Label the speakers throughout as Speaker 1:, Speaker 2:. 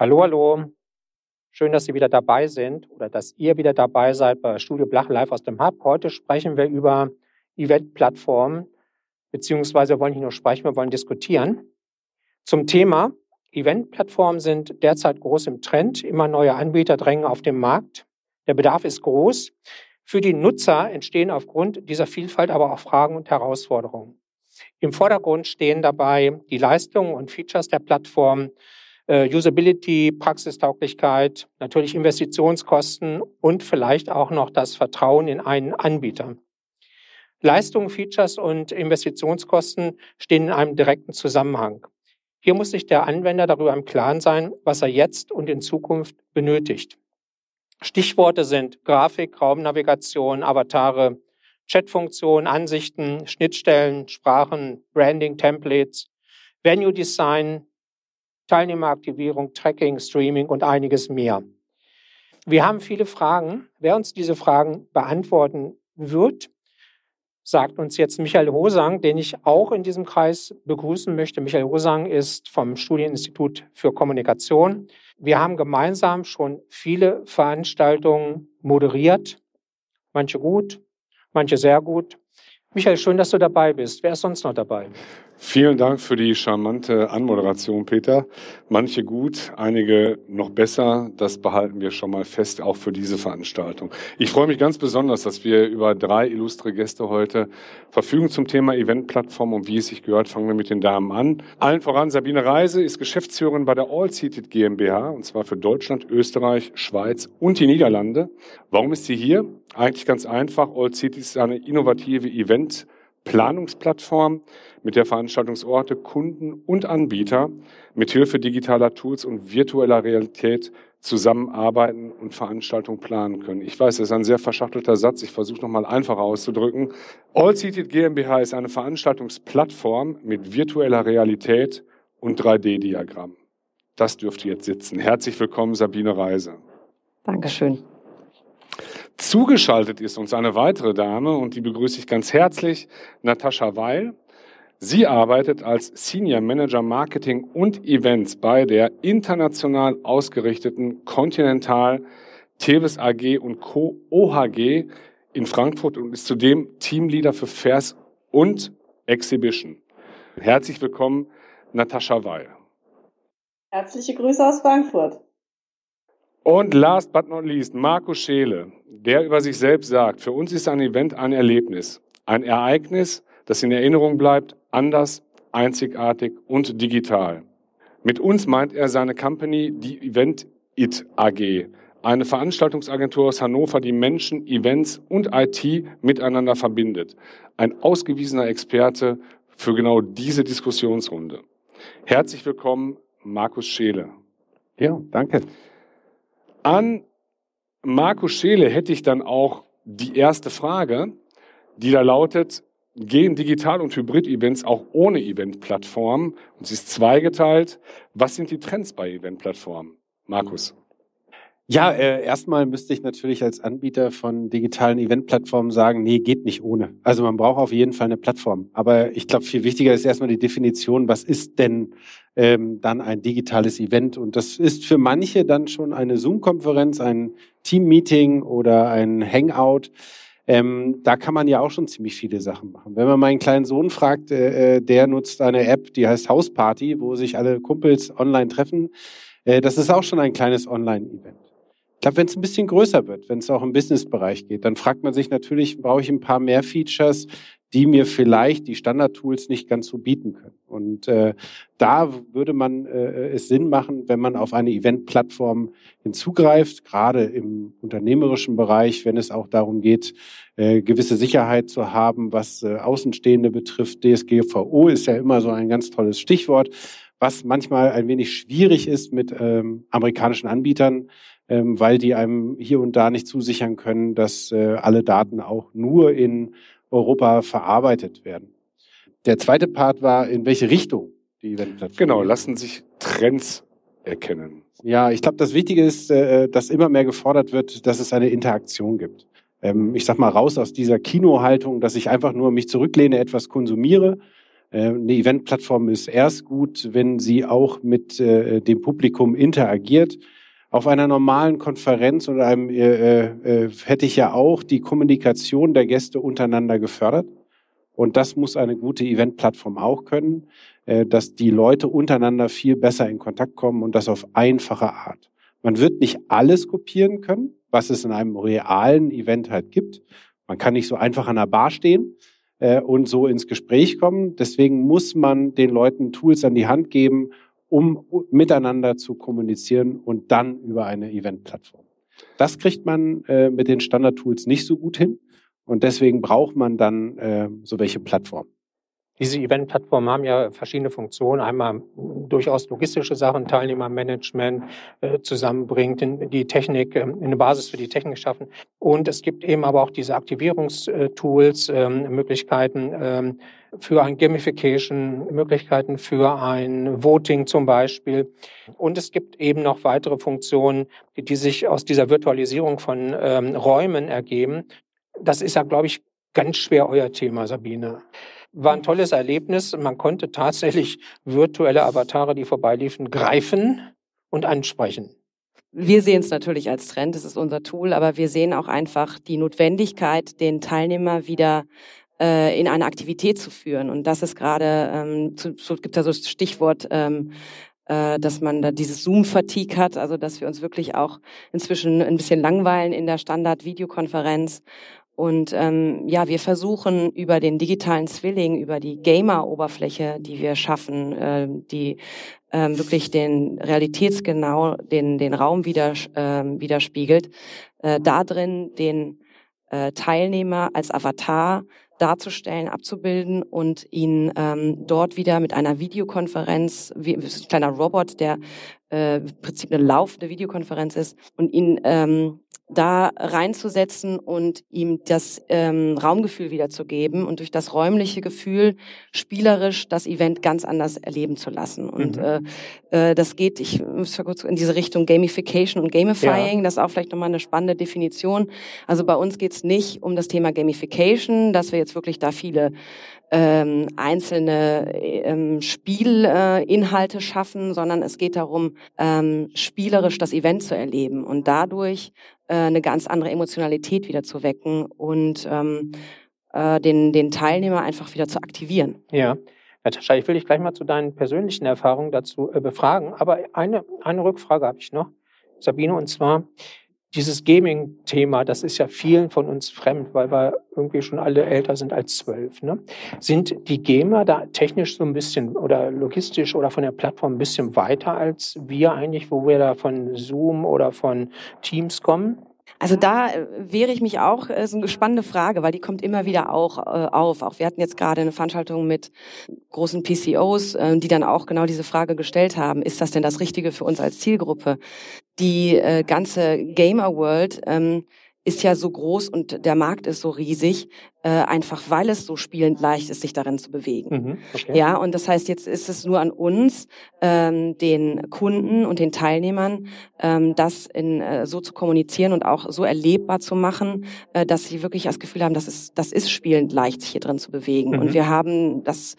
Speaker 1: Hallo, hallo. Schön, dass Sie wieder dabei sind oder dass ihr wieder dabei seid bei Studio Blach live aus dem Hub. Heute sprechen wir über Event-Plattformen, beziehungsweise wollen nicht nur sprechen, wir wollen diskutieren. Zum Thema Event-Plattformen sind derzeit groß im Trend. Immer neue Anbieter drängen auf den Markt. Der Bedarf ist groß. Für die Nutzer entstehen aufgrund dieser Vielfalt aber auch Fragen und Herausforderungen. Im Vordergrund stehen dabei die Leistungen und Features der Plattform, äh, Usability, Praxistauglichkeit, natürlich Investitionskosten und vielleicht auch noch das Vertrauen in einen Anbieter. Leistungen, Features und Investitionskosten stehen in einem direkten Zusammenhang. Hier muss sich der Anwender darüber im Klaren sein, was er jetzt und in Zukunft benötigt. Stichworte sind Grafik, Raumnavigation, Avatare, Chatfunktionen, Ansichten, Schnittstellen, Sprachen, Branding, Templates, Venue Design, Teilnehmeraktivierung, Tracking, Streaming und einiges mehr. Wir haben viele Fragen. Wer uns diese Fragen beantworten wird, sagt uns jetzt Michael Hosang, den ich auch in diesem Kreis begrüßen möchte. Michael Hosang ist vom Studieninstitut für Kommunikation. Wir haben gemeinsam schon viele Veranstaltungen moderiert, manche gut, manche sehr gut. Michael, schön, dass du dabei bist. Wer ist sonst noch dabei?
Speaker 2: Vielen Dank für die charmante Anmoderation, Peter. Manche gut, einige noch besser. Das behalten wir schon mal fest, auch für diese Veranstaltung. Ich freue mich ganz besonders, dass wir über drei illustre Gäste heute verfügen zum Thema Eventplattform und wie es sich gehört, fangen wir mit den Damen an. Allen voran, Sabine Reise ist Geschäftsführerin bei der All-Seated GmbH und zwar für Deutschland, Österreich, Schweiz und die Niederlande. Warum ist sie hier? Eigentlich ganz einfach. All-Seated ist eine innovative Event Planungsplattform, mit der Veranstaltungsorte, Kunden und Anbieter mit Hilfe digitaler Tools und virtueller Realität zusammenarbeiten und Veranstaltungen planen können. Ich weiß, das ist ein sehr verschachtelter Satz. Ich versuche nochmal einfacher auszudrücken. All Seated GmbH ist eine Veranstaltungsplattform mit virtueller Realität und 3D-Diagramm. Das dürfte jetzt sitzen. Herzlich willkommen, Sabine Reise.
Speaker 3: Dankeschön.
Speaker 2: Zugeschaltet ist uns eine weitere Dame und die begrüße ich ganz herzlich, Natascha Weil. Sie arbeitet als Senior Manager Marketing und Events bei der international ausgerichteten Continental Tevis AG und Co. OHG in Frankfurt und ist zudem Teamleader für Fairs und Exhibition. Herzlich willkommen, Natascha Weil.
Speaker 3: Herzliche Grüße aus Frankfurt.
Speaker 2: Und last but not least, Marco Scheele, der über sich selbst sagt, für uns ist ein Event ein Erlebnis, ein Ereignis, das in Erinnerung bleibt, anders, einzigartig und digital. Mit uns meint er seine Company, die Event It AG, eine Veranstaltungsagentur aus Hannover, die Menschen, Events und IT miteinander verbindet. Ein ausgewiesener Experte für genau diese Diskussionsrunde. Herzlich willkommen, Markus Scheele.
Speaker 4: Ja, danke.
Speaker 2: An Markus Scheele hätte ich dann auch die erste Frage, die da lautet, gehen Digital- und Hybrid-Events auch ohne Event-Plattformen? Und sie ist zweigeteilt. Was sind die Trends bei Event-Plattformen? Markus.
Speaker 4: Ja, äh, erstmal müsste ich natürlich als Anbieter von digitalen Event-Plattformen sagen, nee, geht nicht ohne. Also man braucht auf jeden Fall eine Plattform. Aber ich glaube, viel wichtiger ist erstmal die Definition, was ist denn ähm, dann ein digitales Event? Und das ist für manche dann schon eine Zoom-Konferenz, ein Team-Meeting oder ein Hangout. Ähm, da kann man ja auch schon ziemlich viele Sachen machen. Wenn man meinen kleinen Sohn fragt, äh, äh der nutzt eine App, die heißt Hausparty, wo sich alle Kumpels online treffen. Äh, das ist auch schon ein kleines Online-Event. Ich glaube, wenn es ein bisschen größer wird, wenn es auch im Business-Bereich geht, dann fragt man sich natürlich, brauche ich ein paar mehr Features, die mir vielleicht die Standard-Tools nicht ganz so bieten können. Und äh, da würde man äh, es Sinn machen, wenn man auf eine Event-Plattform hinzugreift, gerade im unternehmerischen Bereich, wenn es auch darum geht, äh, gewisse Sicherheit zu haben, was äh, Außenstehende betrifft. DSGVO ist ja immer so ein ganz tolles Stichwort, was manchmal ein wenig schwierig ist mit ähm, amerikanischen Anbietern, ähm, weil die einem hier und da nicht zusichern können, dass äh, alle Daten auch nur in Europa verarbeitet werden. Der zweite Part war, in welche Richtung die Eventplattform.
Speaker 2: Genau, lassen sich Trends erkennen.
Speaker 4: Ja, ich glaube, das Wichtige ist, äh, dass immer mehr gefordert wird, dass es eine Interaktion gibt. Ähm, ich sag mal raus aus dieser Kinohaltung, dass ich einfach nur mich zurücklehne, etwas konsumiere, Äh, eine Eventplattform ist erst gut, wenn sie auch mit äh, dem Publikum interagiert. Auf einer normalen Konferenz oder einem äh, äh, hätte ich ja auch die Kommunikation der Gäste untereinander gefördert. Und das muss eine gute Eventplattform auch können, äh, dass die Leute untereinander viel besser in Kontakt kommen und das auf einfache Art. Man wird nicht alles kopieren können, was es in einem realen Event halt gibt. Man kann nicht so einfach an der Bar stehen äh, und so ins Gespräch kommen. Deswegen muss man den Leuten Tools an die Hand geben, um miteinander zu kommunizieren und dann über eine Eventplattform. Das kriegt man äh, mit den Standard-Tools nicht so gut hin und deswegen braucht man dann äh, so welche Plattformen.
Speaker 1: Diese Event-Plattformen haben ja verschiedene Funktionen. Einmal durchaus logistische Sachen, Teilnehmermanagement äh, zusammenbringt, die Technik, äh, eine Basis für die Technik schaffen. Und es gibt eben aber auch diese Aktivierungstools, äh, Möglichkeiten äh, für ein Gamification, Möglichkeiten für ein Voting zum Beispiel. Und es gibt eben noch weitere Funktionen, die, die sich aus dieser Virtualisierung von ähm, Räumen ergeben. Das ist ja, glaube ich, ganz schwer euer Thema, Sabine. War ein tolles Erlebnis. Man konnte tatsächlich virtuelle Avatare, die vorbeiliefen, greifen und ansprechen.
Speaker 5: Wir sehen es natürlich als Trend, das ist unser Tool, aber wir sehen auch einfach die Notwendigkeit, den Teilnehmer wieder äh, in eine Aktivität zu führen. Und das ist gerade, ähm, zu, so gibt da so das Stichwort, ähm, äh, dass man da dieses Zoom-Fatigue hat, also dass wir uns wirklich auch inzwischen ein bisschen langweilen in der Standard-Videokonferenz und ähm, ja, wir versuchen über den digitalen Zwilling, über die Gamer-Oberfläche, die wir schaffen, äh, die ähm, wirklich den realitätsgenau den den Raum wieder, äh, widerspiegelt, äh, da drin den äh, Teilnehmer als Avatar darzustellen, abzubilden und ihn ähm, dort wieder mit einer Videokonferenz, wie ein kleiner Robot, der äh, im Prinzip eine laufende Videokonferenz ist, und ihn ähm, da reinzusetzen und ihm das ähm, Raumgefühl wiederzugeben und durch das räumliche Gefühl spielerisch das Event ganz anders erleben zu lassen. Und mhm. äh, äh, das geht, ich muss kurz in diese Richtung Gamification und Gamifying, ja. das ist auch vielleicht nochmal eine spannende Definition. Also bei uns geht's nicht um das Thema Gamification, dass wir jetzt wirklich da viele ähm, einzelne ähm, Spielinhalte äh, schaffen, sondern es geht darum, ähm, spielerisch das Event zu erleben und dadurch äh, eine ganz andere Emotionalität wieder zu wecken und ähm, äh, den, den Teilnehmer einfach wieder zu aktivieren.
Speaker 1: Ja. Natascha, ich will dich gleich mal zu deinen persönlichen Erfahrungen dazu äh, befragen, aber eine, eine Rückfrage habe ich noch, Sabine, und zwar, dieses Gaming-Thema, das ist ja vielen von uns fremd, weil wir irgendwie schon alle älter sind als zwölf. Ne? Sind die Gamer da technisch so ein bisschen oder logistisch oder von der Plattform ein bisschen weiter als wir eigentlich, wo wir da von Zoom oder von Teams kommen?
Speaker 5: Also da äh, wehre ich mich auch, äh, ist eine spannende Frage, weil die kommt immer wieder auch äh, auf. Auch wir hatten jetzt gerade eine Veranstaltung mit großen PCOs, die dann auch genau diese Frage gestellt haben, ist das denn das Richtige für uns als Zielgruppe? Die ganze Gamer World ähm, ist ja so groß und der Markt ist so riesig, äh, einfach weil es so spielend leicht ist, sich darin zu bewegen. Mhm, okay. Ja, und das heißt, jetzt ist es nur an uns, ähm, den Kunden und den Teilnehmern, ähm, das in, äh, so zu kommunizieren und auch so erlebbar zu machen, äh, dass sie wirklich das Gefühl haben, das ist, das ist spielend leicht, sich hier drin zu bewegen. Mhm. Und wir haben das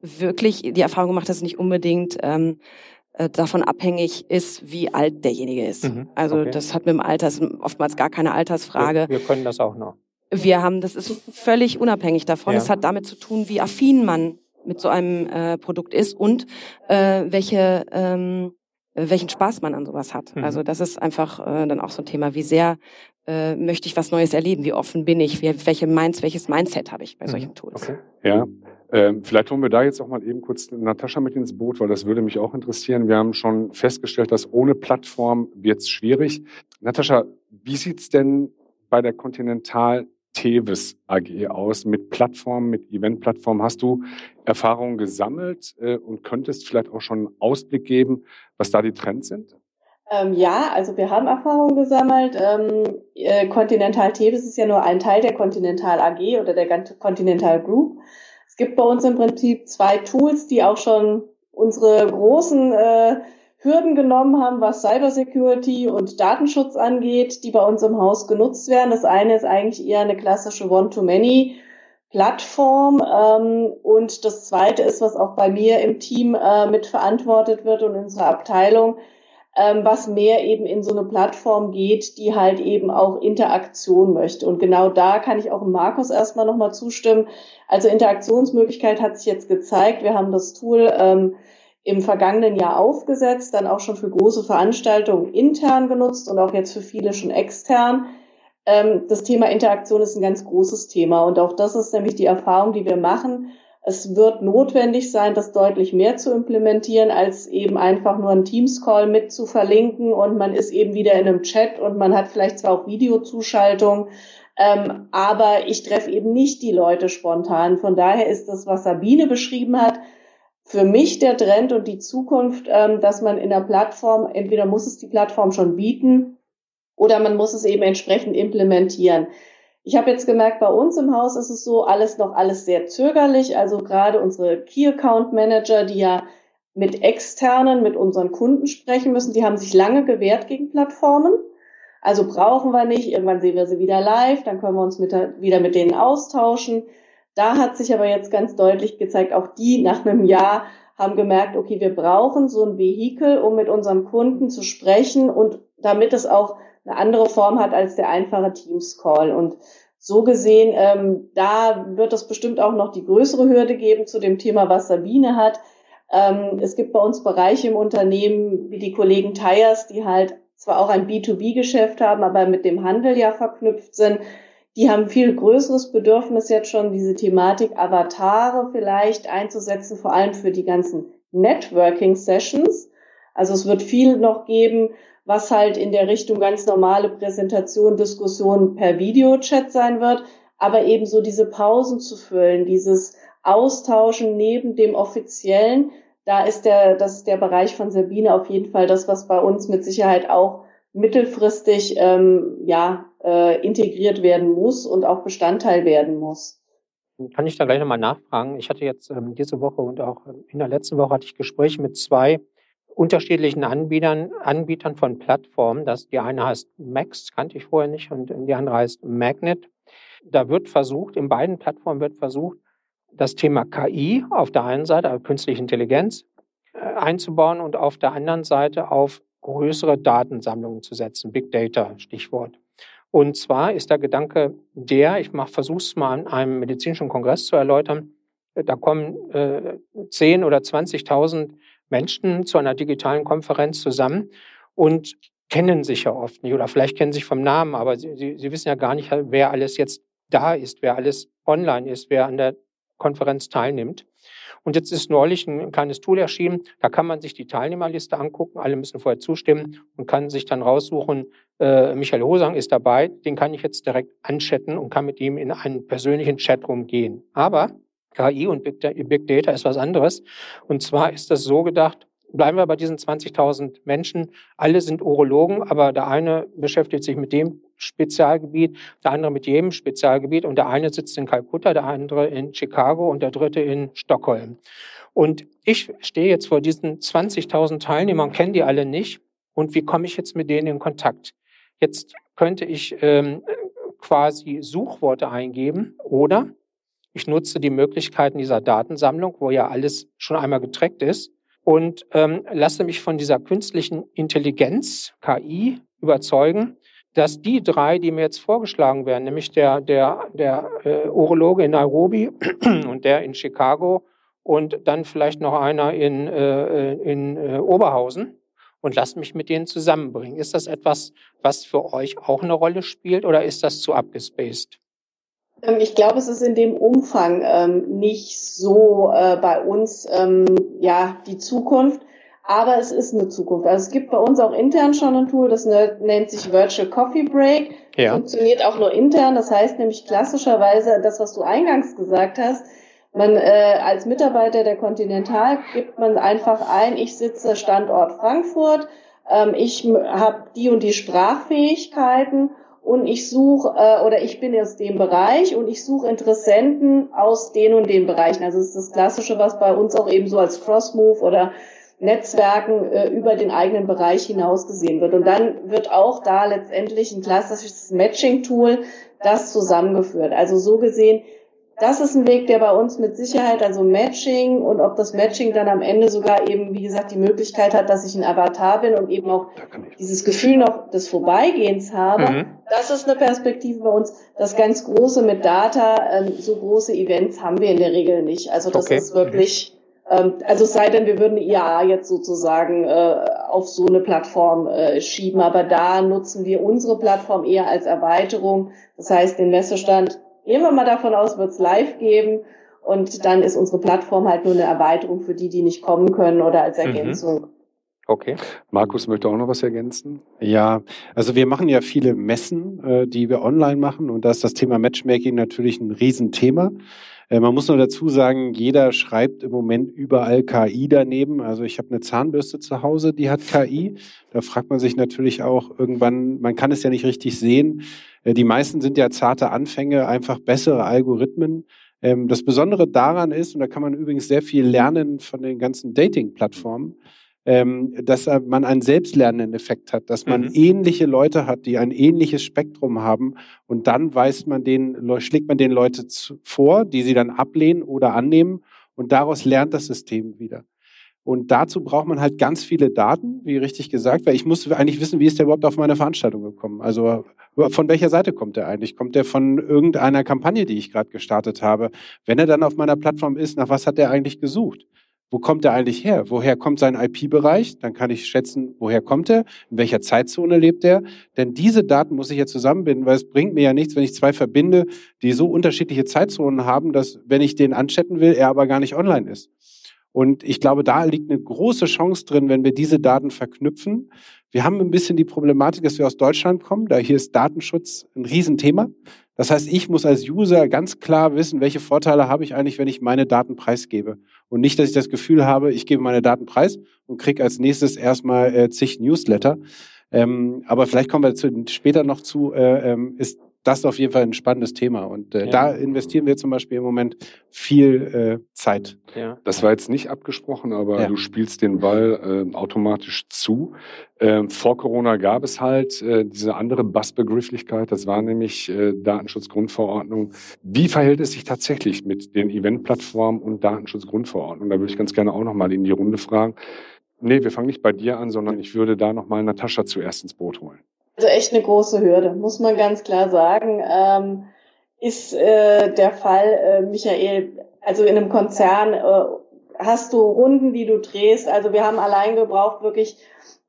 Speaker 5: wirklich die Erfahrung gemacht, dass es nicht unbedingt ähm, äh, davon abhängig ist, wie alt derjenige ist. Mhm, also okay. das hat mit dem Alter ist oftmals gar keine Altersfrage.
Speaker 1: Wir, wir, können das auch noch.
Speaker 5: Wir haben, das ist völlig unabhängig davon. Es hat damit zu tun, wie affin man mit so einem äh, Produkt ist und äh, welche ähm, welchen Spaß man an sowas hat. Mhm. Also das ist einfach äh, dann auch so ein Thema, wie sehr äh, möchte ich was Neues erleben, wie offen bin ich, wie, welche Minds, welches Mindset habe ich bei mhm. solchen Tools.
Speaker 2: Okay. Ja, ähm, vielleicht holen wir da jetzt auch mal eben kurz Natascha mit ins Boot, weil das würde mich auch interessieren. Wir haben schon festgestellt, dass ohne Plattform wird es schwierig. Natascha, wie sieht's denn bei der Continental Tevis AG aus mit Plattformen, mit Eventplattformen? Hast du Erfahrungen gesammelt äh, und könntest vielleicht auch schon einen Ausblick geben, was da die Trends sind?
Speaker 3: Ähm, ja, also wir haben Erfahrungen gesammelt. Ähm, äh, Continental Tevis ist ja nur ein Teil der Continental AG oder der Continental Group. Es gibt bei uns im Prinzip zwei Tools, die auch schon unsere großen äh, Hürden genommen haben, was Cybersecurity und Datenschutz angeht, die bei uns im Haus genutzt werden. Das eine ist eigentlich eher eine klassische One-to-Many Plattform. Ähm, und das Zweite ist, was auch bei mir im Team äh, mitverantwortet wird und in unserer Abteilung, ähm, was mehr eben in so eine Plattform geht, die halt eben auch Interaktion möchte. Und genau da kann ich auch Markus erstmal nochmal zustimmen. Also Interaktionsmöglichkeit hat sich jetzt gezeigt. Wir haben das Tool ähm, im vergangenen Jahr aufgesetzt, dann auch schon für große Veranstaltungen intern genutzt und auch jetzt für viele schon extern. Ähm, das Thema Interaktion ist ein ganz großes Thema und auch das ist nämlich die Erfahrung, die wir machen es wird notwendig sein, das deutlich mehr zu implementieren, als eben einfach nur einen Teams-Call mit zu verlinken und man ist eben wieder in einem Chat und man hat vielleicht zwar auch Videozuschaltung, ähm, aber ich treffe eben nicht die Leute spontan. Von daher ist das, was Sabine beschrieben hat, für mich der Trend und die Zukunft, ähm, dass man in der Plattform, entweder muss es die Plattform schon bieten oder man muss es eben entsprechend implementieren. Ich habe jetzt gemerkt, bei uns im Haus ist es so alles noch alles sehr zögerlich. Also gerade unsere Key Account Manager, die ja mit externen, mit unseren Kunden sprechen müssen, die haben sich lange gewehrt gegen Plattformen. Also brauchen wir nicht. Irgendwann sehen wir sie wieder live, dann können wir uns mit, wieder mit denen austauschen. Da hat sich aber jetzt ganz deutlich gezeigt, auch die nach einem Jahr haben gemerkt, okay, wir brauchen so ein Vehikel, um mit unserem Kunden zu sprechen und damit es auch eine andere Form hat als der einfache Teams-Call. Und so gesehen, ähm, da wird es bestimmt auch noch die größere Hürde geben zu dem Thema, was Sabine hat. Ähm, es gibt bei uns Bereiche im Unternehmen, wie die Kollegen Tires, die halt zwar auch ein B2B-Geschäft haben, aber mit dem Handel ja verknüpft sind. Die haben viel größeres Bedürfnis jetzt schon, diese Thematik Avatare vielleicht einzusetzen, vor allem für die ganzen Networking-Sessions. Also es wird viel noch geben, was halt in der Richtung ganz normale Präsentation, Diskussion per Videochat sein wird, aber eben so diese Pausen zu füllen, dieses Austauschen neben dem offiziellen, da ist der, das ist der Bereich von Sabine auf jeden Fall das, was bei uns mit Sicherheit auch mittelfristig ähm, ja äh, integriert werden muss und auch Bestandteil werden muss.
Speaker 1: Kann ich da gleich nochmal nachfragen? Ich hatte jetzt ähm, diese Woche und auch in der letzten Woche hatte ich Gespräche mit zwei unterschiedlichen Anbietern, Anbietern von Plattformen. Das, die eine heißt Max, kannte ich vorher nicht, und die andere heißt Magnet. Da wird versucht, in beiden Plattformen wird versucht, das Thema KI auf der einen Seite, also künstliche Intelligenz, äh, einzubauen und auf der anderen Seite auf größere Datensammlungen zu setzen. Big Data, Stichwort. Und zwar ist der Gedanke der, ich versuche es mal an einem medizinischen Kongress zu erläutern, da kommen äh, 10 oder 20.000 Menschen zu einer digitalen Konferenz zusammen und kennen sich ja oft nicht oder vielleicht kennen sich vom Namen, aber sie, sie, sie wissen ja gar nicht, wer alles jetzt da ist, wer alles online ist, wer an der Konferenz teilnimmt. Und jetzt ist neulich ein kleines Tool erschienen, da kann man sich die Teilnehmerliste angucken, alle müssen vorher zustimmen und kann sich dann raussuchen, äh, Michael Hosang ist dabei, den kann ich jetzt direkt anchatten und kann mit ihm in einen persönlichen Chatroom gehen. Aber KI und Big Data ist was anderes. Und zwar ist das so gedacht, bleiben wir bei diesen 20.000 Menschen. Alle sind Urologen, aber der eine beschäftigt sich mit dem Spezialgebiet, der andere mit jedem Spezialgebiet und der eine sitzt in Kalkutta, der andere in Chicago und der dritte in Stockholm. Und ich stehe jetzt vor diesen 20.000 Teilnehmern, kenne die alle nicht. Und wie komme ich jetzt mit denen in Kontakt? Jetzt könnte ich ähm, quasi Suchworte eingeben oder ich nutze die Möglichkeiten dieser Datensammlung, wo ja alles schon einmal getrackt ist und ähm, lasse mich von dieser künstlichen Intelligenz, KI, überzeugen, dass die drei, die mir jetzt vorgeschlagen werden, nämlich der, der, der äh, Urologe in Nairobi und der in Chicago und dann vielleicht noch einer in, äh, in äh, Oberhausen und lasse mich mit denen zusammenbringen. Ist das etwas, was für euch auch eine Rolle spielt oder ist das zu abgespaced?
Speaker 3: Ähm, ich glaube, es ist in dem Umfang ähm, nicht so äh, bei uns ähm, ja die Zukunft, aber es ist eine Zukunft. Also es gibt bei uns auch intern schon ein Tool, das nennt sich Virtual Coffee Break. Ja. Funktioniert auch nur intern. Das heißt nämlich klassischerweise das, was du eingangs gesagt hast. Man äh, als Mitarbeiter der Continental gibt man einfach ein, ich sitze Standort Frankfurt, ähm, ich habe die und die Sprachfähigkeiten und ich suche äh, oder ich bin aus dem Bereich und ich suche Interessenten aus den und den Bereichen. Also es ist das Klassische, was bei uns auch eben so als Cross-Move oder Netzwerken äh, über den eigenen Bereich hinaus gesehen wird. Und dann wird auch da letztendlich ein klassisches Matching-Tool das zusammengeführt. Also so gesehen das ist ein Weg, der bei uns mit Sicherheit, also Matching und ob das Matching dann am Ende sogar eben, wie gesagt, die Möglichkeit hat, dass ich ein Avatar bin und eben auch dieses Gefühl noch des Vorbeigehens habe, mhm. das ist eine Perspektive bei uns. Das ganz Große mit Data, ähm, so große Events haben wir in der Regel nicht. Also das okay. ist wirklich, ähm, also es sei denn, wir würden IAA jetzt sozusagen äh, auf so eine Plattform äh, schieben, aber da nutzen wir unsere Plattform eher als Erweiterung. Das heißt, den Messestand gehen wir mal davon aus, wird es live geben. Und dann ist unsere Plattform halt nur eine Erweiterung für die, die nicht kommen können oder als mhm. Ergänzung. Mhm.
Speaker 2: Okay. Markus möchte auch noch was ergänzen.
Speaker 4: Ja, also wir machen ja viele Messen, äh, die wir online machen und da ist das Thema Matchmaking natürlich ein Riesenthema. Äh, man muss nur dazu sagen, jeder schreibt im Moment überall KI daneben. Also ich habe eine Zahnbürste zu Hause, die hat KI. Da fragt man sich natürlich auch irgendwann, man kann es ja nicht richtig sehen. Äh, die meisten sind ja zarte Anfänge, einfach bessere Algorithmen. Ähm, das Besondere daran ist, und da kann man übrigens sehr viel lernen von den ganzen Dating-Plattformen, ähm, dass man einen selbstlernenden Effekt hat, dass man mhm. ähnliche Leute hat, die ein ähnliches Spektrum haben und dann weiß man den, schlägt man den Leute vor, die sie dann ablehnen oder annehmen und daraus lernt das System wieder. Und dazu braucht man halt ganz viele Daten, wie richtig gesagt, weil ich muss eigentlich wissen, wie ist der überhaupt auf meine Veranstaltung gekommen? Also von welcher Seite kommt er eigentlich? Kommt er von irgendeiner Kampagne, die ich gerade gestartet habe? Wenn er dann auf meiner Plattform ist, nach was hat er eigentlich gesucht? Wo kommt er eigentlich her? Woher kommt sein IP-Bereich? Dann kann ich schätzen, woher kommt er? In welcher Zeitzone lebt er? Denn diese Daten muss ich ja zusammenbinden, weil es bringt mir ja nichts, wenn ich zwei verbinde, die so unterschiedliche Zeitzonen haben, dass wenn ich den anchatten will, er aber gar nicht online ist. Und ich glaube, da liegt eine große Chance drin, wenn wir diese Daten verknüpfen. Wir haben ein bisschen die Problematik, dass wir aus Deutschland kommen. Da hier ist Datenschutz ein Riesenthema. Das heißt, ich muss als User ganz klar wissen, welche Vorteile habe ich eigentlich, wenn ich meine Daten preisgebe. Und nicht, dass ich das Gefühl habe, ich gebe meine Daten preis und kriege als nächstes erstmal äh, zig Newsletter. Ähm, aber vielleicht kommen wir zu, später noch zu, äh, ähm, ist das ist auf jeden Fall ein spannendes Thema. Und äh, ja. da investieren wir zum Beispiel im Moment viel äh, Zeit.
Speaker 2: Ja. Das war jetzt nicht abgesprochen, aber ja. du spielst den Ball äh, automatisch zu. Ähm, vor Corona gab es halt äh, diese andere Bassbegrifflichkeit, das war nämlich äh, Datenschutzgrundverordnung. Wie verhält es sich tatsächlich mit den Eventplattformen und Datenschutzgrundverordnung? Da würde ich ganz gerne auch nochmal in die Runde fragen. Nee, wir fangen nicht bei dir an, sondern ich würde da nochmal Natascha zuerst ins Boot holen.
Speaker 3: Also echt eine große Hürde, muss man ganz klar sagen. Ähm, ist äh, der Fall, äh, Michael, also in einem Konzern äh, hast du Runden, die du drehst. Also wir haben allein gebraucht wirklich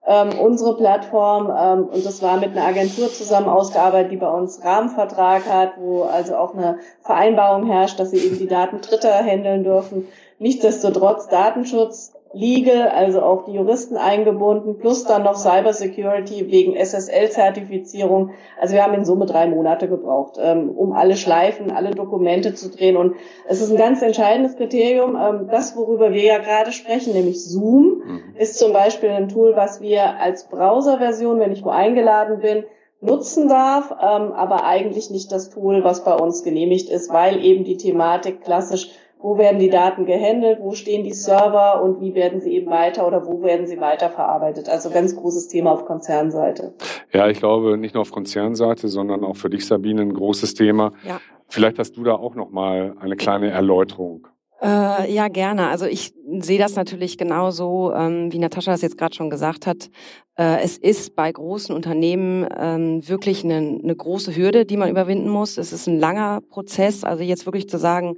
Speaker 3: ähm, unsere Plattform ähm, und das war mit einer Agentur zusammen ausgearbeitet, die bei uns Rahmenvertrag hat, wo also auch eine Vereinbarung herrscht, dass sie eben die Daten Dritter handeln dürfen. Nichtsdestotrotz Datenschutz Legal, also auch die Juristen eingebunden, plus dann noch Cyber Security wegen SSL-Zertifizierung. Also wir haben in Summe drei Monate gebraucht, ähm, um alle Schleifen, alle Dokumente zu drehen. Und es ist ein ganz entscheidendes Kriterium. Ähm, das, worüber wir ja gerade sprechen, nämlich Zoom, mhm. ist zum Beispiel ein Tool, was wir als Browser-Version, wenn ich wo eingeladen bin, nutzen darf, ähm, aber eigentlich nicht das Tool, was bei uns genehmigt ist, weil eben die Thematik klassisch wo werden die Daten gehandelt, wo stehen die Server und wie werden sie eben weiter oder wo werden sie weiterverarbeitet. Also ganz großes Thema auf Konzernseite.
Speaker 2: Ja, ich glaube nicht nur auf Konzernseite, sondern auch für dich, Sabine, ein großes Thema. Ja. Vielleicht hast du da auch noch mal eine kleine Erläuterung.
Speaker 5: Äh, ja, gerne. Also ich sehe das natürlich genauso, ähm, wie Natascha das jetzt gerade schon gesagt hat. Äh, es ist bei großen Unternehmen ähm, wirklich eine, eine große Hürde, die man überwinden muss. Es ist ein langer Prozess. Also jetzt wirklich zu sagen,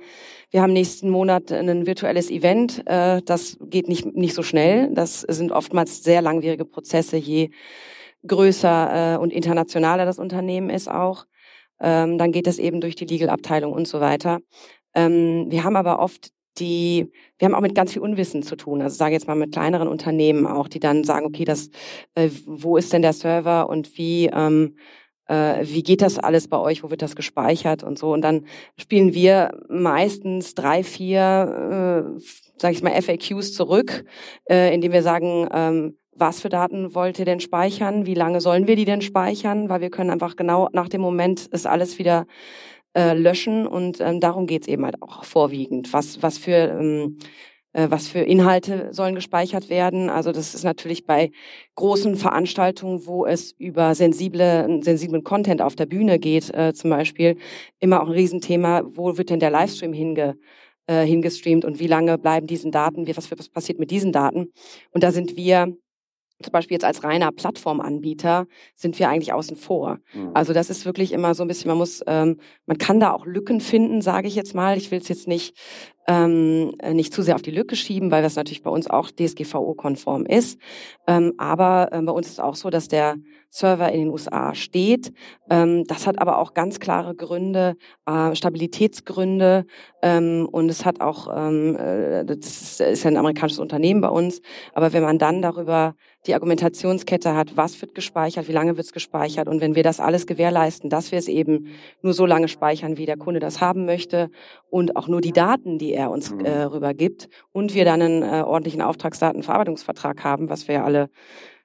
Speaker 5: wir haben nächsten Monat ein virtuelles Event, äh, das geht nicht, nicht so schnell. Das sind oftmals sehr langwierige Prozesse, je größer äh, und internationaler das Unternehmen ist auch. Ähm, dann geht es eben durch die Legal-Abteilung und so weiter. Ähm, wir haben aber oft die, wir haben auch mit ganz viel Unwissen zu tun. Also sage jetzt mal mit kleineren Unternehmen auch, die dann sagen, okay, das, äh, wo ist denn der Server und wie, ähm, äh, wie geht das alles bei euch, wo wird das gespeichert und so. Und dann spielen wir meistens drei, vier, äh, sage ich mal, FAQs zurück, äh, indem wir sagen, ähm, was für Daten wollt ihr denn speichern? Wie lange sollen wir die denn speichern? Weil wir können einfach genau nach dem Moment ist alles wieder äh, löschen und ähm, darum geht's eben halt auch vorwiegend. Was, was für ähm, äh, was für Inhalte sollen gespeichert werden. Also das ist natürlich bei großen Veranstaltungen, wo es über sensible, sensiblen Content auf der Bühne geht, äh, zum Beispiel, immer auch ein Riesenthema, wo wird denn der Livestream hinge, äh, hingestreamt und wie lange bleiben diesen Daten, was, was passiert mit diesen Daten. Und da sind wir zum Beispiel jetzt als reiner Plattformanbieter sind wir eigentlich außen vor. Mhm. Also das ist wirklich immer so ein bisschen, man muss, ähm, man kann da auch Lücken finden, sage ich jetzt mal. Ich will es jetzt nicht ähm, nicht zu sehr auf die Lücke schieben, weil das natürlich bei uns auch DSGVO-konform ist. Ähm, aber äh, bei uns ist auch so, dass der Server in den USA steht. Ähm, das hat aber auch ganz klare Gründe, äh, Stabilitätsgründe ähm, und es hat auch, ähm, äh, das ist, ja ein amerikanisches Unternehmen bei uns, aber wenn man dann darüber die Argumentationskette hat, was wird gespeichert, wie lange wird es gespeichert und wenn wir das alles gewährleisten, dass wir es eben nur so lange speichern, wie der Kunde das haben möchte und auch nur die Daten, die er uns mhm. äh, rübergibt und wir dann einen äh, ordentlichen Auftragsdatenverarbeitungsvertrag haben, was wir ja alle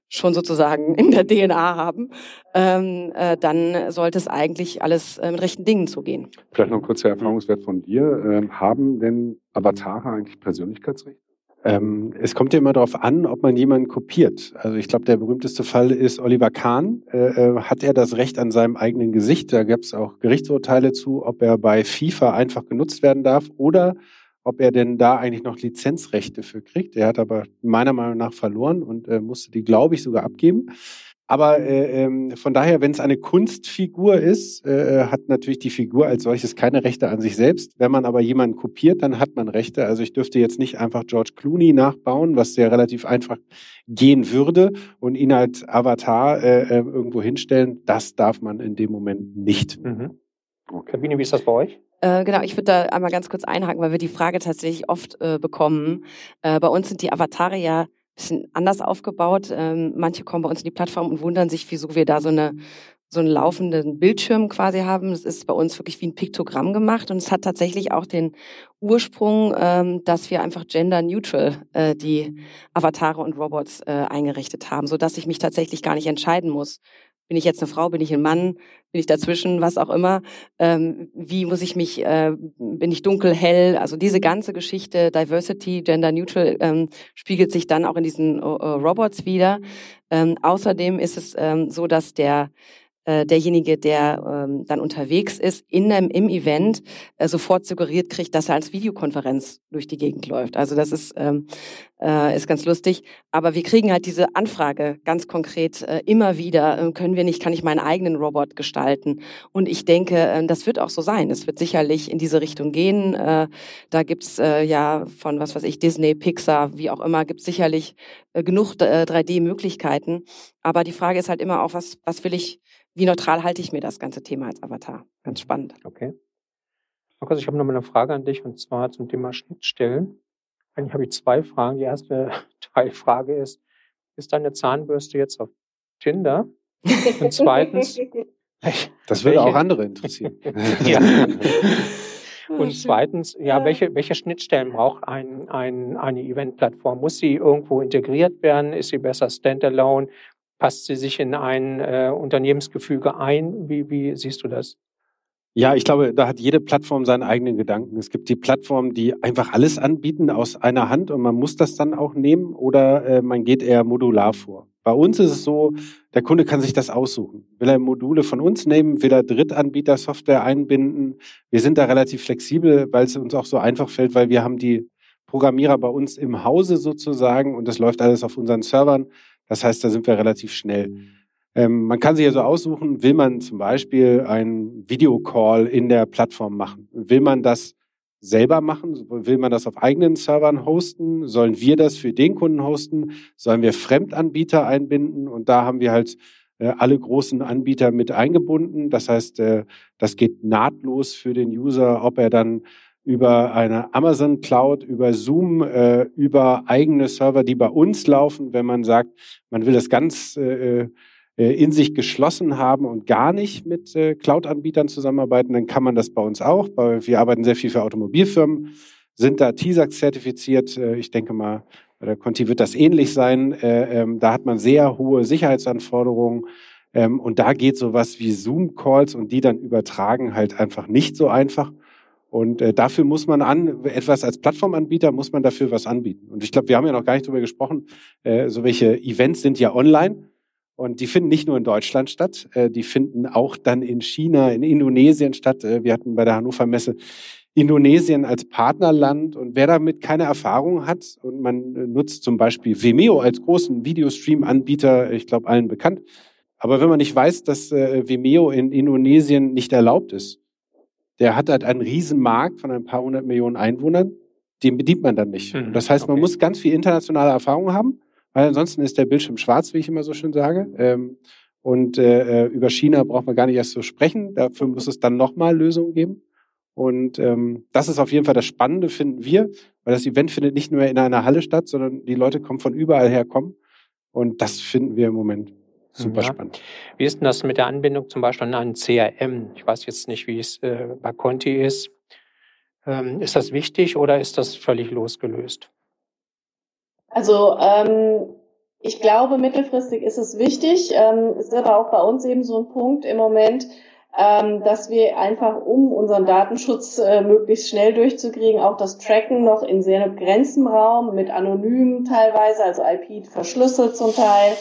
Speaker 5: schon sozusagen in der DNA haben, ähm, äh, dann sollte es eigentlich alles äh, mit rechten Dingen zugehen.
Speaker 2: Vielleicht noch ein kurzer Erfahrungswert von dir. Ähm, haben denn Avatare eigentlich Persönlichkeitsrechte?
Speaker 4: Ähm, es kommt ja immer darauf an, ob man jemanden kopiert. Also ich glaube, der berühmteste Fall ist Oliver Kahn. Äh, äh hat er das Recht an seinem eigenen Gesicht? Da gab es auch Gerichtsurteile zu, ob er bei FIFA einfach genutzt werden darf oder ob er denn da eigentlich noch Lizenzrechte für kriegt. Er hat aber meiner Meinung nach verloren und äh, musste die, glaube ich, sogar abgeben. Aber äh, ähm, von daher, wenn es eine Kunstfigur ist, äh, äh, hat natürlich die Figur als solches keine Rechte an sich selbst. Wenn man aber jemanden kopiert, dann hat man Rechte. Also ich dürfte jetzt nicht einfach George Clooney nachbauen, was sehr relativ einfach gehen würde und ihn als Avatar äh, äh, irgendwo hinstellen. Das darf man in dem Moment nicht. Mhm.
Speaker 1: Okay. Sabine, wie ist das bei euch?
Speaker 5: Äh, genau, ich würde da einmal ganz kurz einhaken, weil wir die Frage tatsächlich oft äh, bekommen. Äh, bei uns sind die Avatare ja bisschen anders aufgebaut. Ähm, manche kommen bei uns in die Plattform und wundern sich, wieso wir da so eine so einen laufenden Bildschirm quasi haben. Das ist bei uns wirklich wie ein Piktogramm gemacht und es hat tatsächlich auch den Ursprung, ähm, dass wir einfach gender neutral äh, die Avatare und Robots äh, eingerichtet haben, so dass ich mich tatsächlich gar nicht entscheiden muss, bin ich jetzt eine Frau, bin ich ein Mann, bin ich dazwischen, was auch immer? Ähm, wie muss ich mich, äh, bin ich dunkel, hell? Also diese ganze Geschichte, Diversity, Gender Neutral, ähm, spiegelt sich dann auch in diesen äh, Robots wieder. Ähm, außerdem ist es ähm, so, dass der äh, derjenige, der ähm, dann unterwegs ist, in einem, im Event äh, sofort suggeriert kriegt, dass er als Videokonferenz durch die Gegend läuft. Also das ist, ähm, äh, ist ganz lustig. Aber wir kriegen halt diese Anfrage ganz konkret äh, immer wieder, äh, können wir nicht, kann ich meinen eigenen Robot gestalten? Und ich denke, äh, das wird auch so sein. Es wird sicherlich in diese Richtung gehen. Äh, da gibt's äh, ja von, was weiß ich, Disney, Pixar, wie auch immer, gibt's sicherlich äh, genug äh, 3D-Möglichkeiten. Aber die Frage ist halt immer auch, was, was will ich wie neutral halte ich mir das ganze Thema als Avatar? Ganz spannend.
Speaker 1: Okay. Markus, ich habe noch mal eine Frage an dich und zwar zum Thema Schnittstellen. Eigentlich habe ich zwei Fragen. Die erste Teilfrage ist, ist deine Zahnbürste jetzt auf Tinder? Und zweitens,
Speaker 4: das würde welche, auch andere interessieren. ja.
Speaker 1: Und zweitens, ja, welche, welche Schnittstellen braucht ein, ein, eine Eventplattform? Muss sie irgendwo integriert werden? Ist sie besser standalone? Passt sie sich in ein äh, Unternehmensgefüge ein? Wie, wie siehst du das?
Speaker 4: Ja, ich glaube, da hat jede Plattform seinen eigenen Gedanken. Es gibt die Plattformen, die einfach alles anbieten aus einer Hand und man muss das dann auch nehmen oder äh, man geht eher modular vor. Bei uns ist es so, der Kunde kann sich das aussuchen. Will er Module von uns nehmen, will er Drittanbieter-Software einbinden. Wir sind da relativ flexibel, weil es uns auch so einfach fällt, weil wir haben die Programmierer bei uns im Hause sozusagen und das läuft alles auf unseren Servern. Das heißt, da sind wir relativ schnell. Ähm, man kann sich also aussuchen, will man zum Beispiel einen Videocall in der Plattform machen? Will man das selber machen? Will man das auf eigenen Servern hosten? Sollen wir das für den Kunden hosten? Sollen wir Fremdanbieter einbinden? Und da haben wir halt äh, alle großen Anbieter mit eingebunden. Das heißt, äh, das geht nahtlos für den User, ob er dann über eine Amazon Cloud, über Zoom, äh, über eigene Server, die bei uns laufen, wenn man sagt, man will das ganz äh, äh, in sich geschlossen haben und gar nicht mit äh, Cloud-Anbietern zusammenarbeiten, dann kann man das bei uns auch. Wir arbeiten sehr viel für Automobilfirmen, sind da TISAX zertifiziert. Äh, ich denke mal, bei der Conti wird das ähnlich sein. Äh, ähm, da hat man sehr hohe Sicherheitsanforderungen. Ähm, und da geht sowas wie Zoom-Calls und die dann übertragen halt einfach nicht so einfach. Und äh, dafür muss man an, etwas als Plattformanbieter muss man dafür was anbieten. Und ich glaube, wir haben ja noch gar nicht drüber gesprochen, äh, so welche Events sind ja online. Und die finden nicht nur in Deutschland statt, äh, die finden auch dann in China, in Indonesien statt. Äh, wir hatten bei der Hannover Messe Indonesien als Partnerland. Und wer damit keine Erfahrung hat und man äh, nutzt zum Beispiel Vimeo als großen Videostream-Anbieter, ich glaube allen bekannt. Aber wenn man nicht weiß, dass äh, Vimeo in Indonesien nicht erlaubt ist, der hat halt einen riesen Markt von ein paar hundert Millionen Einwohnern, den bedient man dann nicht. Mhm, das heißt, okay. man muss ganz viel internationale Erfahrung haben, weil ansonsten ist der Bildschirm schwarz, wie ich immer so schön sage. Ähm, und äh, äh über China braucht man gar nicht erst so sprechen. Dafür muss es dann nochmal Lösungen geben. Und ähm, das ist auf jeden Fall das Spannende, finden wir, weil das Event findet nicht nur in einer Halle statt, sondern die Leute kommen von überall her kommen. Und das finden wir im Moment Super ja. spannend.
Speaker 1: Wie ist denn das mit der Anbindung zum Beispiel an ein CRM? Ich weiß jetzt nicht, wie es äh, bei Conti ist. Ähm, ist das wichtig oder ist das völlig losgelöst?
Speaker 3: Also ähm, ich glaube, mittelfristig ist es wichtig. Ähm, ist aber auch bei uns eben so ein Punkt im Moment, ähm, dass wir einfach, um unseren Datenschutz äh, möglichst schnell durchzukriegen, auch das Tracken noch in sehr begrenztem Raum mit anonymen teilweise, also IP verschlüsselt zum Teil,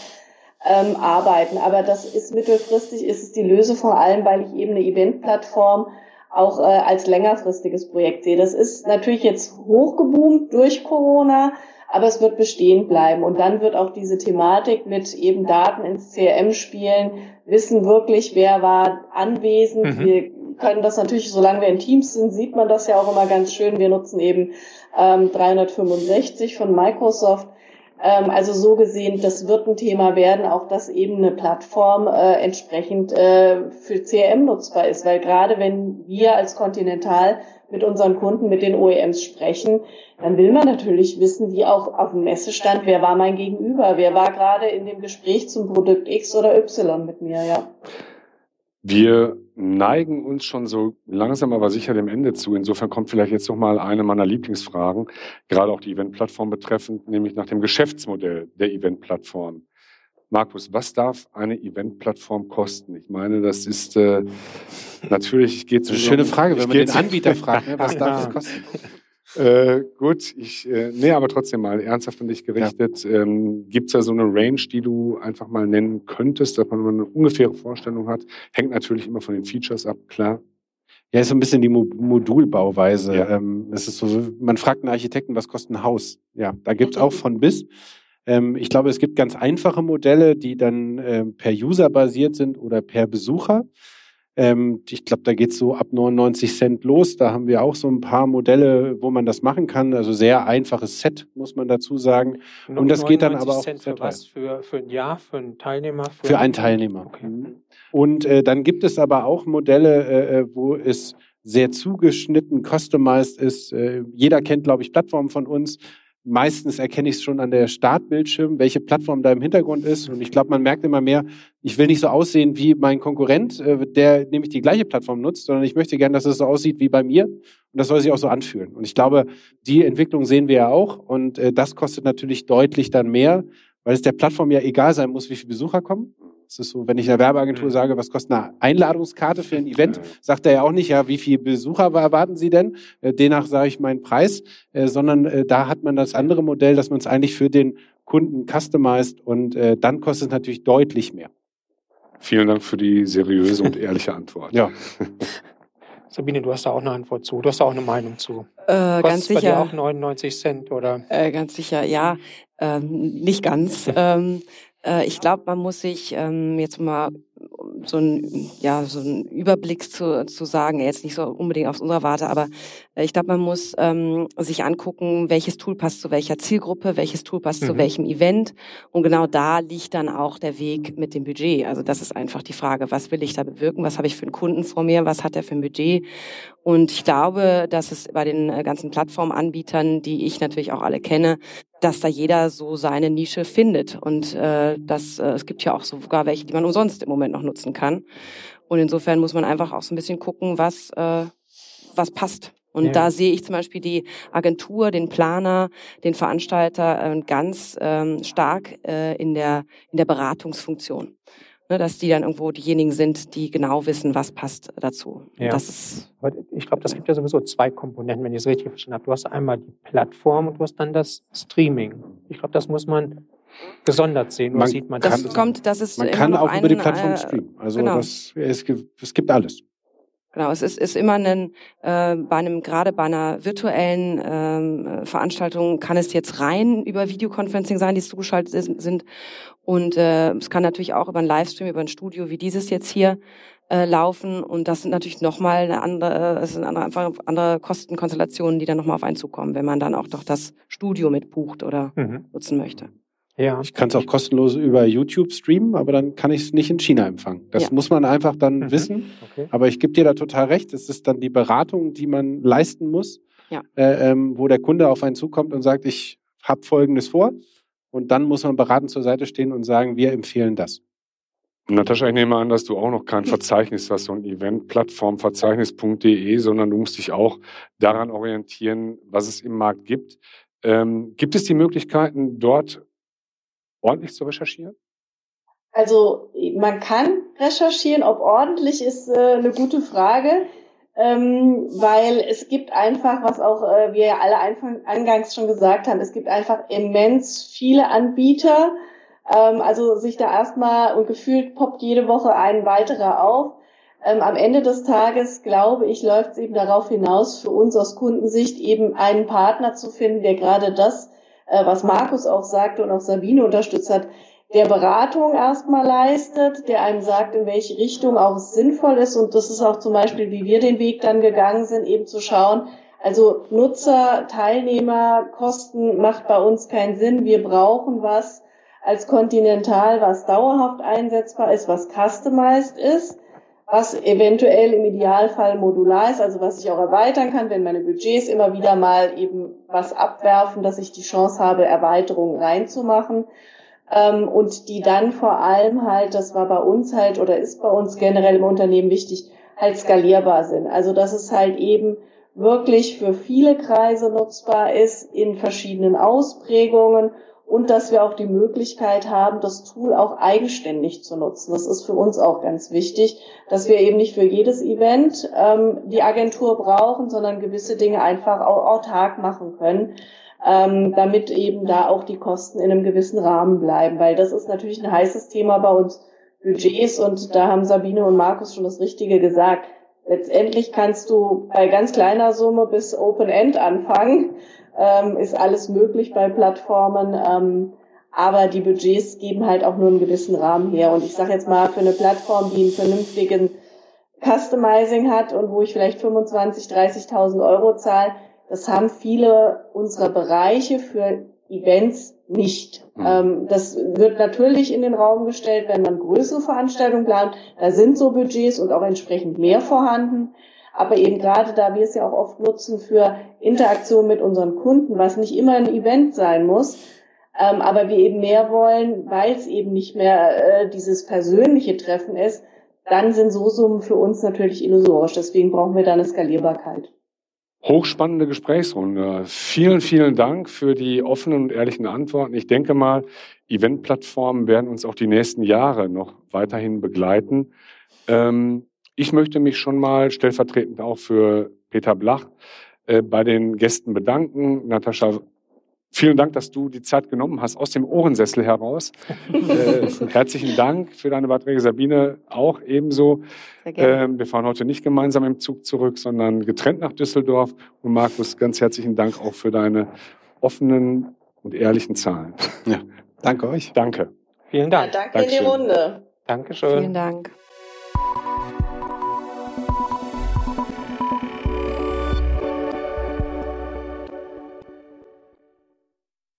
Speaker 3: ähm, arbeiten. Aber das ist mittelfristig, ist es die Lösung vor allem, weil ich eben eine Eventplattform auch äh, als längerfristiges Projekt sehe. Das ist natürlich jetzt hochgeboomt durch Corona, aber es wird bestehen bleiben. Und dann wird auch diese Thematik mit eben Daten ins CRM spielen, wissen wirklich, wer war anwesend. Mhm. Wir können das natürlich, solange wir in Teams sind, sieht man das ja auch immer ganz schön. Wir nutzen eben ähm, 365 von Microsoft also so gesehen, das wird ein Thema werden, auch dass eben eine Plattform äh, entsprechend äh, für CRM nutzbar ist. Weil gerade wenn wir als Continental mit unseren Kunden, mit den OEMs sprechen, dann will man natürlich wissen, wie auch auf dem Messestand, wer war mein Gegenüber, wer war gerade in dem Gespräch zum Produkt X oder Y mit mir, ja.
Speaker 2: Wir neigen uns schon so langsam aber sicher dem Ende zu. Insofern kommt vielleicht jetzt noch mal eine meiner Lieblingsfragen, gerade auch die Eventplattform betreffend, nämlich nach dem Geschäftsmodell der Eventplattform. Markus, was darf eine Eventplattform kosten? Ich meine, das ist äh, natürlich geht es.
Speaker 4: Eine schöne Frage, wenn man den Anbieter fragt, ne, was darf es kosten?
Speaker 2: Äh, gut, ich, äh, nee, aber trotzdem mal ernsthaft an dich gerichtet. Ja. Ähm, Gibt es da so eine Range, die du einfach mal nennen könntest, dass man eine ungefähre Vorstellung hat? Hängt natürlich immer von den Features ab, klar.
Speaker 4: Ja, ist so ein bisschen die Mo Modulbauweise. Ja. Ähm, es ist so, man fragt einen Architekten, was kostet ein Haus? Ja, da gibt's auch von bis. Ähm, ich glaube, es gibt ganz einfache Modelle, die dann äh, per User basiert sind oder per Besucher. Ähm, ich glaube, da geht's so ab 99 Cent los. Da haben wir auch so ein paar Modelle, wo man das machen kann. Also sehr einfaches Set, muss man dazu sagen. Und das geht dann aber auch
Speaker 1: Cent für was? Für, für ein Jahr, für einen Teilnehmer?
Speaker 4: Für, für einen Teilnehmer. Okay. Mhm. Und äh, dann gibt es aber auch Modelle, äh, äh, wo es sehr zugeschnitten, customized ist. Äh, jeder kennt, glaube ich, Plattformen von uns. Meistens erkenne ich es schon an der Startbildschirm, welche Plattform da im Hintergrund ist. Und ich glaube, man merkt immer mehr, ich will nicht so aussehen wie mein Konkurrent, äh, der nämlich die gleiche Plattform nutzt, sondern ich möchte gerne, dass es so aussieht wie bei mir. Und das soll sich auch so anfühlen. Und ich glaube, die Entwicklung sehen wir ja auch. Und äh, das kostet natürlich deutlich dann mehr, weil es der Plattform ja egal sein muss, wie viele Besucher kommen. Es ist so, wenn ich einer Werbeagentur sage, was kostet eine Einladungskarte für ein Event, sagt er ja auch nicht, ja, wie viele Besucher erwarten Sie denn? Äh, demnach sage ich meinen Preis, äh, sondern äh, da hat man das andere Modell, dass man es eigentlich für den Kunden customized und dann kostet es natürlich deutlich mehr.
Speaker 2: Vielen Dank für die seriöse und ehrliche Antwort.
Speaker 1: Ja. Sabine, du hast da auch eine Antwort zu. Du hast da auch eine Meinung zu.
Speaker 5: Äh, ganz sicher. Bei dir
Speaker 1: auch 99 Cent oder?
Speaker 5: Äh, ganz sicher, ja. Ähm, nicht ganz. ähm, äh, ich glaube, man muss sich ähm, jetzt mal so ein ja so ein Überblick zu, zu sagen, jetzt nicht so unbedingt aus unserer Warte, aber äh, ich glaube, man muss ähm, sich angucken, welches Tool passt zu welcher Zielgruppe, welches Tool passt mhm. zu welchem Event und genau da liegt dann auch der Weg mit dem Budget. Also das ist einfach die Frage, was will ich da bewirken, was habe ich für einen Kunden vor mir, was hat er für ein Budget und ich glaube, dass es bei den äh, ganzen Plattformanbietern, die ich natürlich auch alle kenne, dass da jeder so seine Nische findet. Und äh, das, äh, es gibt ja auch sogar welche, die man umsonst im Moment noch nutzen kann. Und insofern muss man einfach auch so ein bisschen gucken, was, äh, was passt. Und ja. da sehe ich zum Beispiel die Agentur, den Planer, den Veranstalter äh, ganz ähm, stark äh, in, der, in der Beratungsfunktion. Ne, dass die dann irgendwo diejenigen sind, die genau wissen, was passt dazu.
Speaker 1: Ja.
Speaker 5: Das ist
Speaker 1: ich glaube, das gibt ja sowieso zwei Komponenten, wenn ich es richtig verstanden habe. Du hast einmal die Plattform und du hast dann das Streaming. Ich glaube, das muss man gesondert sehen.
Speaker 4: Man
Speaker 1: sieht man
Speaker 5: das
Speaker 1: das
Speaker 5: kommt, das ist
Speaker 4: Man kann auch über die Plattform
Speaker 5: äh,
Speaker 4: streamen. Also
Speaker 5: genau.
Speaker 4: das, es, gibt, es gibt alles.
Speaker 5: Genau, es ist, ist immer ein, äh, bei einem, gerade bei einer virtuellen ähm, Veranstaltung kann es jetzt rein über Videoconferencing sein, die zugeschaltet ist- sind. Und äh, es kann natürlich auch über einen Livestream, über ein Studio wie dieses jetzt hier äh, laufen. Und das sind natürlich nochmal eine andere, äh, es sind andere, einfach andere Kostenkonstellationen, die dann nochmal auf einen zukommen, wenn man dann auch doch das Studio mit bucht oder
Speaker 1: Mhm.
Speaker 5: nutzen möchte.
Speaker 1: Ja.
Speaker 4: Ich kann es auch kostenlos über YouTube streamen, aber dann kann ich es nicht in China empfangen. Das
Speaker 5: Ja.
Speaker 4: muss man einfach dann
Speaker 1: Mhm.
Speaker 4: wissen.
Speaker 1: Okay.
Speaker 4: Aber ich gebe dir da total recht. Es ist dann die Beratung, die man leisten muss,
Speaker 5: Ja.
Speaker 4: äh, ähm, wo der Kunde auf einen zukommt und sagt, ich habe Folgendes vor. Und dann muss man beratend zur Seite stehen und sagen, wir empfehlen das.
Speaker 2: Natascha, ich nehme an, dass du auch noch kein Verzeichnis hast, so ein Eventplattformverzeichnis.de, sondern du musst dich auch daran orientieren, was es im Markt gibt. Ähm, gibt es die Möglichkeiten, dort ordentlich zu recherchieren?
Speaker 3: Also man kann recherchieren, ob ordentlich ist äh, eine gute Frage, ähm, weil es gibt einfach, was auch äh, wir ja alle Anfang, angangs schon gesagt haben, es gibt einfach immens viele Anbieter. Ähm, also sich da erstmal und gefühlt poppt jede Woche ein weiterer auf. Ähm, am Ende des Tages, glaube ich, läuft es eben darauf hinaus, für uns aus Kundensicht eben einen Partner zu finden, der gerade das, äh, was Markus auch sagte und auch Sabine unterstützt hat, der Beratung erstmal leistet, der einem sagt, in welche Richtung auch sinnvoll ist. Und das ist auch zum Beispiel, wie wir den Weg dann gegangen sind, eben zu schauen, also Nutzer, Teilnehmer, Kosten macht bei uns keinen Sinn. Wir brauchen was als Continental, was dauerhaft einsetzbar ist, was customized ist, was eventuell im Idealfall modular ist, also was ich auch erweitern kann, wenn meine Budgets immer wieder mal eben was abwerfen, dass ich die Chance habe, Erweiterungen reinzumachen ähm, und die dann vor allem halt, das war bei uns halt oder ist bei uns generell im Unternehmen wichtig, halt skalierbar sind. Also dass es halt eben wirklich für viele Kreise nutzbar ist in verschiedenen Ausprägungen und dass wir auch die Möglichkeit haben, das Tool auch eigenständig zu nutzen. Das ist für uns auch ganz wichtig, dass wir eben nicht für jedes Event ähm, die Agentur brauchen, sondern gewisse Dinge einfach auch autark machen können ähm, damit eben da auch die Kosten in einem gewissen Rahmen bleiben, weil das ist natürlich ein heißes Thema bei uns Budgets und da haben Sabine und Markus schon das Richtige gesagt. Letztendlich kannst du bei ganz kleiner Summe bis Open End anfangen, ähm, ist alles möglich bei Plattformen, ähm, aber die Budgets geben halt auch nur einen gewissen Rahmen her. Und ich sage jetzt mal für eine Plattform, die einen vernünftigen Customizing hat und wo ich vielleicht 25, 30.000 Euro zahle, das haben viele unserer Bereiche für Events nicht.
Speaker 2: Mhm.
Speaker 3: Ähm, das wird natürlich in den Raum gestellt, wenn man größere Veranstaltungen plant. Da sind so Budgets und auch entsprechend mehr vorhanden. Aber eben gerade da wir es ja auch oft nutzen für Interaktion mit unseren Kunden, was nicht immer ein Event sein muss, ähm, aber wir eben mehr wollen, weil es eben nicht mehr äh, dieses persönliche Treffen ist, dann sind so Summen für uns natürlich illusorisch. Deswegen brauchen wir da eine Skalierbarkeit.
Speaker 2: Hochspannende Gesprächsrunde. Vielen, vielen Dank für die offenen und ehrlichen Antworten. Ich denke mal, Eventplattformen werden uns auch die nächsten Jahre noch weiterhin begleiten. Ähm, ich möchte mich schon mal stellvertretend auch für Peter Blach äh, bei den Gästen bedanken. Natascha, vielen Dank, dass du die Zeit genommen hast aus dem Ohrensessel heraus. äh, herzlichen Dank für deine Beiträge. Sabine auch ebenso. Ähm, wir fahren heute nicht gemeinsam im Zug zurück, sondern getrennt nach Düsseldorf. Und Markus, ganz herzlichen Dank auch für deine offenen und ehrlichen Zahlen.
Speaker 4: Danke euch.
Speaker 2: Danke.
Speaker 1: Vielen Dank.
Speaker 3: danke in die
Speaker 2: Dankeschön.
Speaker 3: Runde.
Speaker 1: Dankeschön.
Speaker 5: Vielen Dank.